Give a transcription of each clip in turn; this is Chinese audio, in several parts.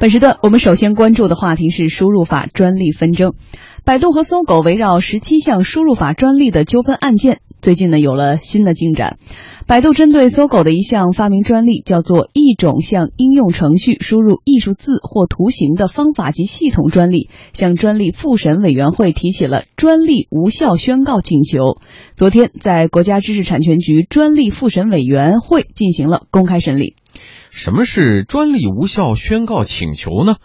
本时段我们首先关注的话题是输入法专利纷争。百度和搜狗围绕十七项输入法专利的纠纷案件，最近呢有了新的进展。百度针对搜狗的一项发明专利，叫做一种向应用程序输入艺术字或图形的方法及系统专利，向专利复审委员会提起了专利无效宣告请求。昨天，在国家知识产权局专利复审委员会进行了公开审理。什么是专利无效宣告请求呢？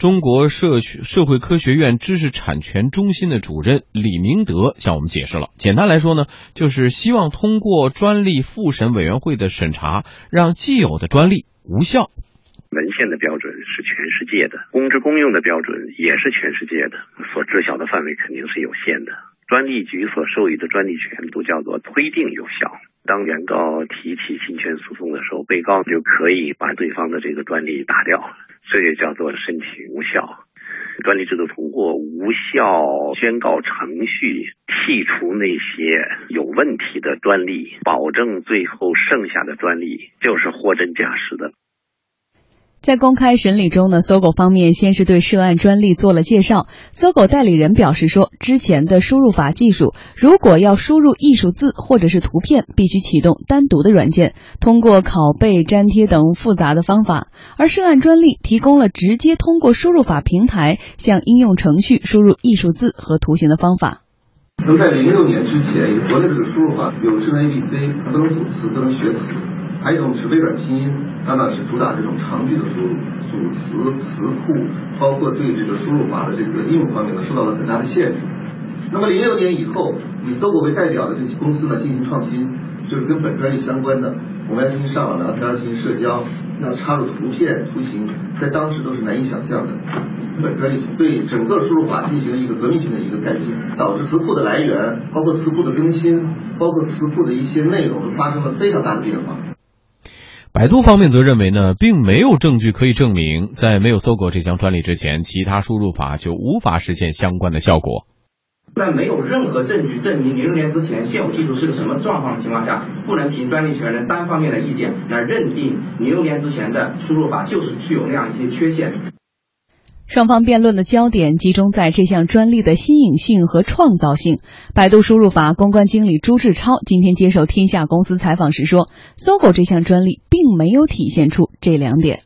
中国社社会科学院知识产权中心的主任李明德向我们解释了。简单来说呢，就是希望通过专利复审委员会的审查，让既有的专利无效。文献的标准是全世界的，公知公用的标准也是全世界的，所知晓的范围肯定是有限的。专利局所授予的专利权都叫做推定有效。当原告提起侵权诉讼的时候，被告就可以把对方的这个专利打掉，这就叫做申请无效。专利制度通过无效宣告程序剔除那些有问题的专利，保证最后剩下的专利就是货真价实的。在公开审理中呢，搜狗方面先是对涉案专利做了介绍。搜狗代理人表示说，之前的输入法技术，如果要输入艺术字或者是图片，必须启动单独的软件，通过拷贝、粘贴等复杂的方法。而涉案专利提供了直接通过输入法平台向应用程序输入艺术字和图形的方法。那么在零六年之前，国内的这个输入法有智能 ABC，它不能组词，不能学词。还有一种是微软拼音，它呢是主打这种长句的输入，组词词库，包括对这个输入法的这个应用方面呢受到了很大的限制。那么零六年以后，以搜狗为代表的这些公司呢进行创新，就是跟本专利相关的，我们要进行上网聊天、进行社交，要插入图片、图形，在当时都是难以想象的。本专利对整个输入法进行了一个革命性的一个改进，导致词库的来源、包括词库的更新、包括词库的一些内容都发生了非常大的变化。百度方面则认为呢，并没有证据可以证明，在没有搜狗这项专利之前，其他输入法就无法实现相关的效果。在没有任何证据证明零六年之前现有技术是个什么状况的情况下，不能凭专利权人单方面的意见来认定零六年之前的输入法就是具有那样一些缺陷。双方辩论的焦点集中在这项专利的新颖性和创造性。百度输入法公关经理朱志超今天接受天下公司采访时说：“搜狗这项专利并没有体现出这两点。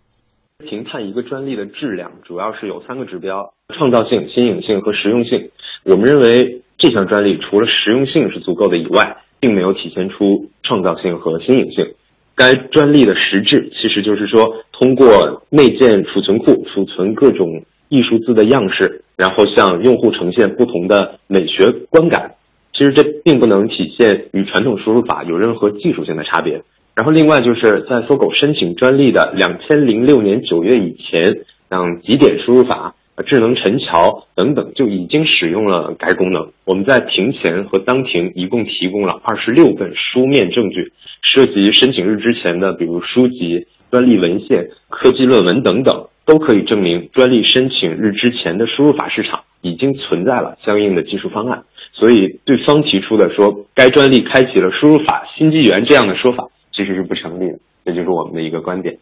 评判一个专利的质量，主要是有三个指标：创造性、新颖性和实用性。我们认为这项专利除了实用性是足够的以外，并没有体现出创造性和新颖性。该专利的实质其实就是说，通过内建储存库储存各种。”艺术字的样式，然后向用户呈现不同的美学观感。其实这并不能体现与传统输入法有任何技术性的差别。然后另外就是在搜狗申请专利的两千零六年九月以前，像极点输入法、智能陈桥等等就已经使用了该功能。我们在庭前和当庭一共提供了二十六份书面证据，涉及申请日之前的，比如书籍、专利文献、科技论文等等。都可以证明专利申请日之前的输入法市场已经存在了相应的技术方案，所以对方提出的说该专利开启了输入法新纪元这样的说法其实是不成立的，这就是我们的一个观点。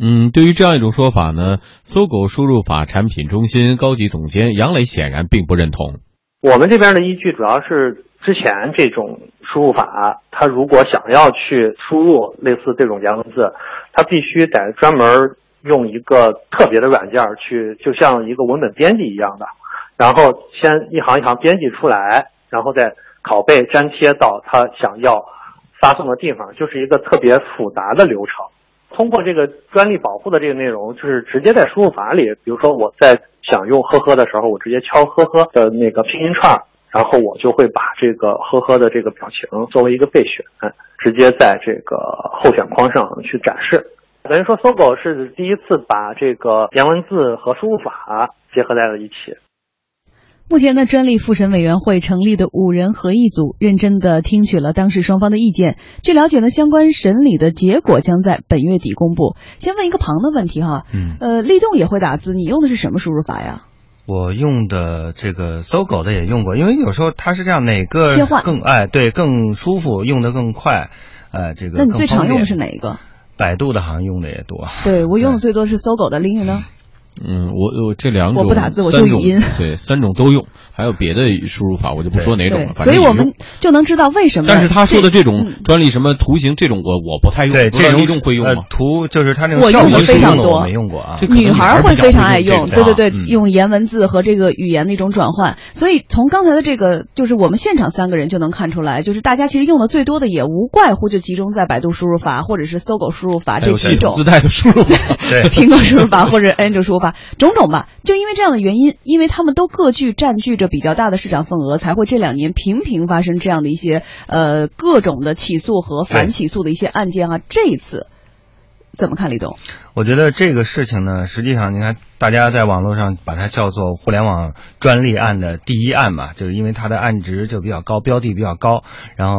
嗯，对于这样一种说法呢，搜狗输入法产品中心高级总监杨磊显然并不认同。我们这边的依据主要是之前这种输入法，它如果想要去输入类似这种颜文字，它必须得专门。用一个特别的软件去，就像一个文本编辑一样的，然后先一行一行编辑出来，然后再拷贝粘贴到他想要发送的地方，就是一个特别复杂的流程。通过这个专利保护的这个内容，就是直接在输入法里，比如说我在想用呵呵的时候，我直接敲呵呵的那个拼音串，然后我就会把这个呵呵的这个表情作为一个备选，直接在这个候选框上去展示。等于说，搜狗是第一次把这个颜文字和输入法结合在了一起。目前呢，专利复审委员会成立的五人合议组认真的听取了当事双方的意见。据了解呢，相关审理的结果将在本月底公布。先问一个旁的问题哈，嗯，呃，立动也会打字，你用的是什么输入法呀？我用的这个搜狗的也用过，因为有时候它是这样，哪个切换更哎对更舒服，用的更快，哎这个。那你最常用的是哪一个？百度的好像用的也多，对我用的最多是搜狗的，林宇呢？嗯，我我这两种我不打字，我就语音，对，三种都用，还有别的输入法，我就不说哪种了。所以我们就能知道为什么。但是他说的这种专利什么图形这种，我我不太用。对，这种会用吗？图就是他那种我用的非常多，没用过啊。女孩会非常爱用，对对对，嗯用颜文字和这个语言的一种转换。所以从刚才的这个，就是我们现场三个人就能看出来，就是大家其实用的最多的也无怪乎就集中在百度输入法或者是搜狗输入法这几种自带的输入法，对，苹果输入法或者安卓输入法种种吧。就因为这样的原因，因为他们都各具占据着比较大的市场份额，才会这两年频频发生这样的一些呃各种的起诉和反起诉的一些案件啊。这一次怎么看，李董？我觉得这个事情呢，实际上你看，大家在网络上把它叫做互联网专利案的第一案嘛，就是因为它的案值就比较高，标的比较高，然后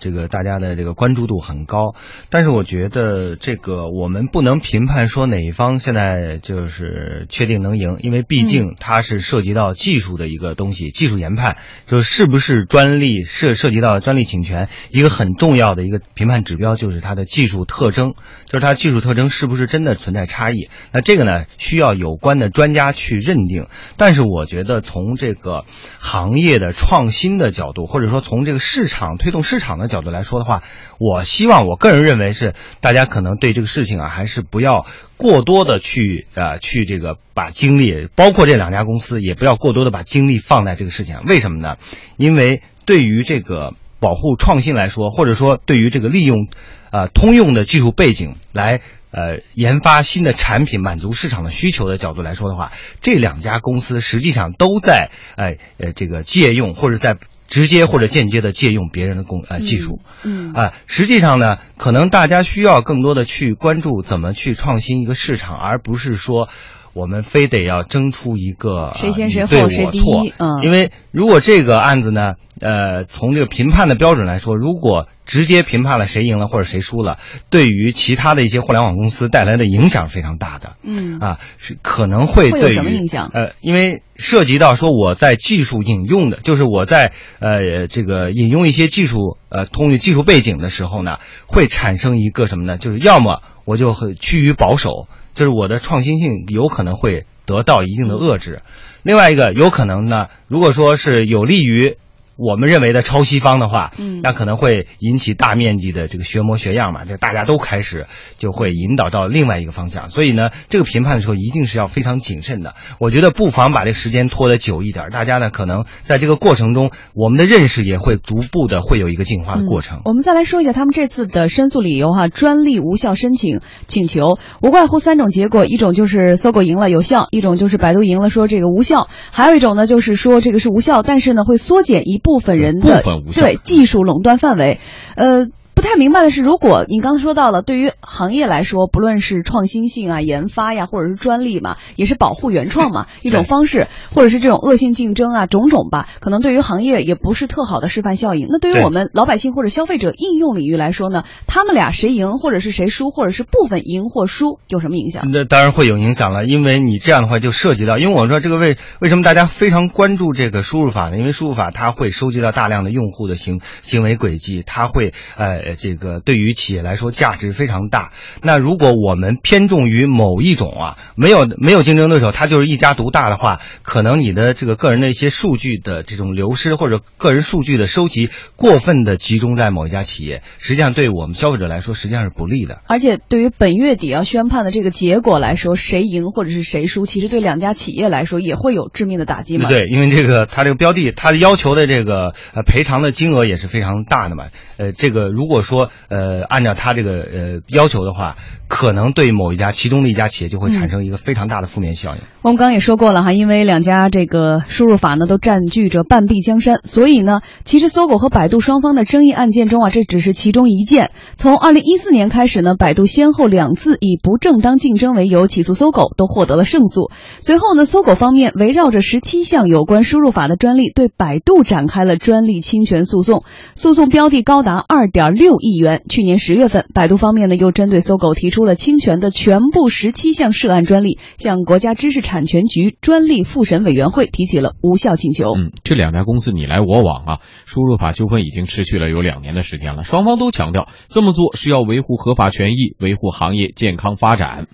这个大家的这个关注度很高。但是我觉得这个我们不能评判说哪一方现在就是确定能赢，因为毕竟它是涉及到技术的一个东西，技术研判就是不是专利涉涉及到专利侵权，一个很重要的一个评判指标就是它的技术特征，就是它技术特征是不是真的。存在差异，那这个呢需要有关的专家去认定。但是我觉得从这个行业的创新的角度，或者说从这个市场推动市场的角度来说的话，我希望我个人认为是大家可能对这个事情啊，还是不要过多的去呃去这个把精力，包括这两家公司也不要过多的把精力放在这个事情上。为什么呢？因为对于这个保护创新来说，或者说对于这个利用呃通用的技术背景来。呃，研发新的产品满足市场的需求的角度来说的话，这两家公司实际上都在哎呃这个借用或者在直接或者间接的借用别人的工呃技术，嗯。啊，实际上呢，可能大家需要更多的去关注怎么去创新一个市场，而不是说我们非得要争出一个谁先谁后谁第一，嗯，因为如果这个案子呢，呃，从这个评判的标准来说，如果直接评判了谁赢了或者谁输了，对于其他的一些互联网公司带来的影响非常大的。嗯啊，是可能会对于什么影响？呃，因为涉及到说我在技术引用的，就是我在呃这个引用一些技术呃通用技术背景的时候呢，会产生一个什么呢？就是要么我就很趋于保守，就是我的创新性有可能会得到一定的遏制。另外一个有可能呢，如果说是有利于。我们认为的超西方的话，嗯，那可能会引起大面积的这个学模学样嘛，就大家都开始就会引导到另外一个方向。所以呢，这个评判的时候一定是要非常谨慎的。我觉得不妨把这个时间拖得久一点，大家呢可能在这个过程中，我们的认识也会逐步的会有一个进化的过程。我们再来说一下他们这次的申诉理由哈，专利无效申请请求无外乎三种结果，一种就是搜狗赢了有效，一种就是百度赢了说这个无效，还有一种呢就是说这个是无效，但是呢会缩减一部分人的对技术垄断范围，呃。不太明白的是，如果您刚才说到了，对于行业来说，不论是创新性啊、研发呀，或者是专利嘛，也是保护原创嘛一种方式，或者是这种恶性竞争啊，种种吧，可能对于行业也不是特好的示范效应。那对于我们老百姓或者消费者应用领域来说呢，他们俩谁赢，或者是谁输，或者是部分赢或输，有什么影响？那当然会有影响了，因为你这样的话就涉及到，因为我说这个为为什么大家非常关注这个输入法呢？因为输入法它会收集到大量的用户的行行为轨迹，它会呃这个对于企业来说价值非常大。那如果我们偏重于某一种啊，没有没有竞争对手，它就是一家独大的话，可能你的这个个人的一些数据的这种流失或者个人数据的收集过分的集中在某一家企业，实际上对我们消费者来说实际上是不利的。而且对于本月底要宣判的这个结果来说，谁赢或者是谁输，其实对两家企业来说也会有致命的打击嘛。对，因为这个它这个标的，它的要求的这个呃赔偿的金额也是非常大的嘛。呃，这个如果说呃按照他这个呃要求的话，可能对某一家其中的一家企业就会产生一个非常大的负面效应。我们刚刚也说过了哈，因为两家这个输入法呢都占据着半壁江山，所以呢，其实搜狗和百度双方的争议案件中啊，这只是其中一件。从二零一四年开始呢，百度先后两次以不正当竞争为由起诉搜狗，都获得了胜诉。随后呢，搜狗方面围绕着十七项有关输入法的专利，对百度展开了专利侵权诉讼，诉讼标的高达二点六亿元。去年十月份，百度方面呢又针对搜狗提出了侵权的全部十七项涉案专利，向国家知识产权局专利复审委员会提起了无效请求。嗯，这两家公司你来我往啊，输入法纠纷已经持续了有两年的时间了，双方都强调这么做是要维护合法权益，维护行业健康发展。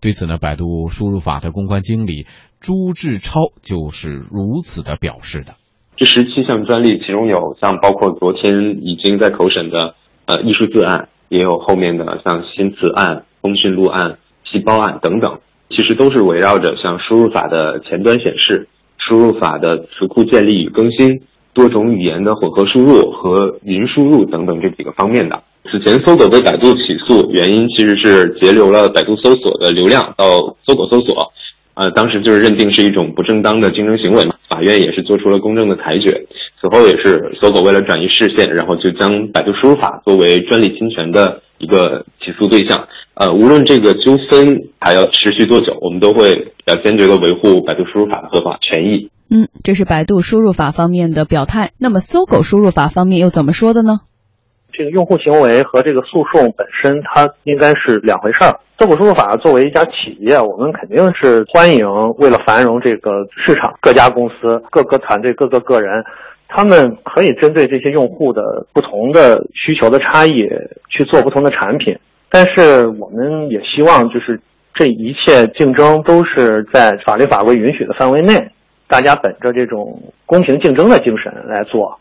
对此呢，百度输入法的公关经理朱志超就是如此的表示的。这十七项专利，其中有像包括昨天已经在口审的呃艺术字案，也有后面的像新词案、通讯录案、细胞案等等，其实都是围绕着像输入法的前端显示、输入法的词库建立与更新、多种语言的混合输入和云输入等等这几个方面的。此前搜狗被百度起诉，原因其实是截留了百度搜索的流量到搜狗搜索。呃，当时就是认定是一种不正当的竞争行为嘛，法院也是做出了公正的裁决。此后也是搜狗为了转移视线，然后就将百度输入法作为专利侵权的一个起诉对象。呃，无论这个纠纷还要持续多久，我们都会比较坚决的维护百度输入法的合法权益。嗯，这是百度输入法方面的表态。那么搜狗输入法方面又怎么说的呢？这个用户行为和这个诉讼本身，它应该是两回事儿。搜狗输入法作为一家企业，我们肯定是欢迎为了繁荣这个市场，各家公司、各个团队、各个个人，他们可以针对这些用户的不同的需求的差异去做不同的产品。但是我们也希望，就是这一切竞争都是在法律法规允许的范围内，大家本着这种公平竞争的精神来做。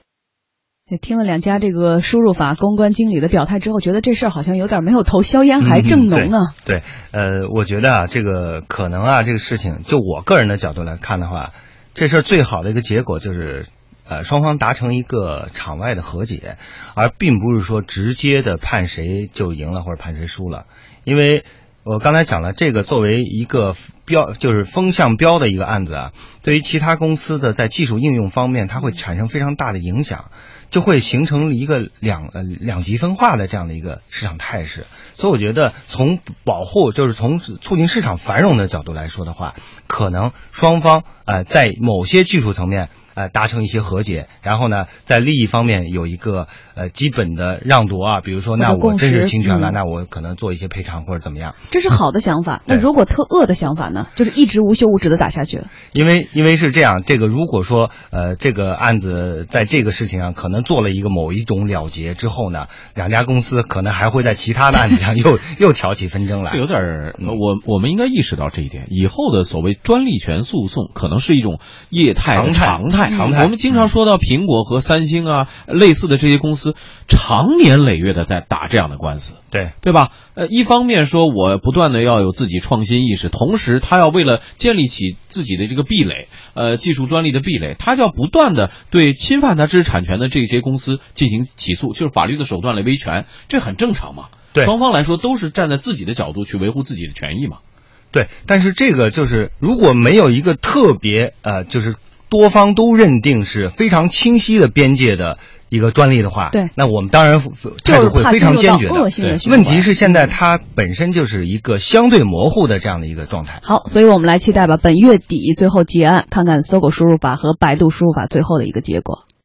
听了两家这个输入法公关经理的表态之后，觉得这事儿好像有点没有头硝烟还正浓呢。对，呃，我觉得啊，这个可能啊，这个事情就我个人的角度来看的话，这事儿最好的一个结果就是，呃，双方达成一个场外的和解，而并不是说直接的判谁就赢了或者判谁输了，因为我刚才讲了，这个作为一个标就是风向标的一个案子啊，对于其他公司的在技术应用方面，它会产生非常大的影响。就会形成一个两呃两极分化的这样的一个市场态势，所以我觉得从保护就是从促进市场繁荣的角度来说的话，可能双方呃在某些技术层面呃达成一些和解，然后呢在利益方面有一个呃基本的让渡啊，比如说那我真是侵权了，那我可能做一些赔偿或者怎么样，这是好的想法。那如果特恶的想法呢，就是一直无休无止的打下去。因为因为是这样，这个如果说呃这个案子在这个事情上可能。做了一个某一种了结之后呢，两家公司可能还会在其他的案子上 又又挑起纷争来。有点，我我们应该意识到这一点。以后的所谓专利权诉讼可能是一种业态常态。常态。我们经常说到苹果和三星啊类似的这些公司，常年累月的在打这样的官司。对对吧？呃，一方面说我不断的要有自己创新意识，同时他要为了建立起自己的这个壁垒，呃，技术专利的壁垒，他就要不断的对侵犯他知识产权的这些公司进行起诉，就是法律的手段来维权，这很正常嘛。对，双方来说都是站在自己的角度去维护自己的权益嘛。对，但是这个就是如果没有一个特别呃，就是多方都认定是非常清晰的边界的。一个专利的话，对，那我们当然态度会非常坚决的。问题是现在它本身就是一个相对模糊的这样的一个状态。好，所以我们来期待吧，本月底最后结案，看看搜狗输入法和百度输入法最后的一个结果。